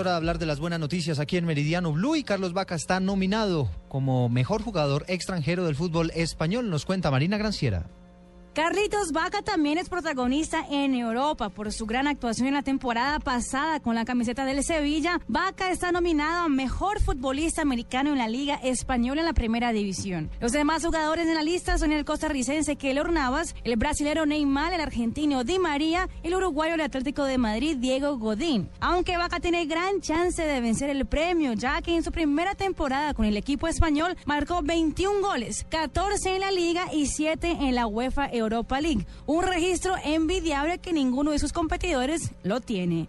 Para hablar de las buenas noticias aquí en Meridiano Blue y Carlos Vaca está nominado como mejor jugador extranjero del fútbol español, nos cuenta Marina Granciera. Carlitos Vaca también es protagonista en Europa por su gran actuación en la temporada pasada con la camiseta del Sevilla. Vaca está nominado a mejor futbolista americano en la Liga Española en la Primera División. Los demás jugadores en la lista son el costarricense Keylor Navas, el brasilero Neymar, el argentino Di María, el uruguayo del Atlético de Madrid Diego Godín. Aunque Vaca tiene gran chance de vencer el premio, ya que en su primera temporada con el equipo español marcó 21 goles, 14 en la Liga y 7 en la UEFA Europa League, un registro envidiable que ninguno de sus competidores lo tiene.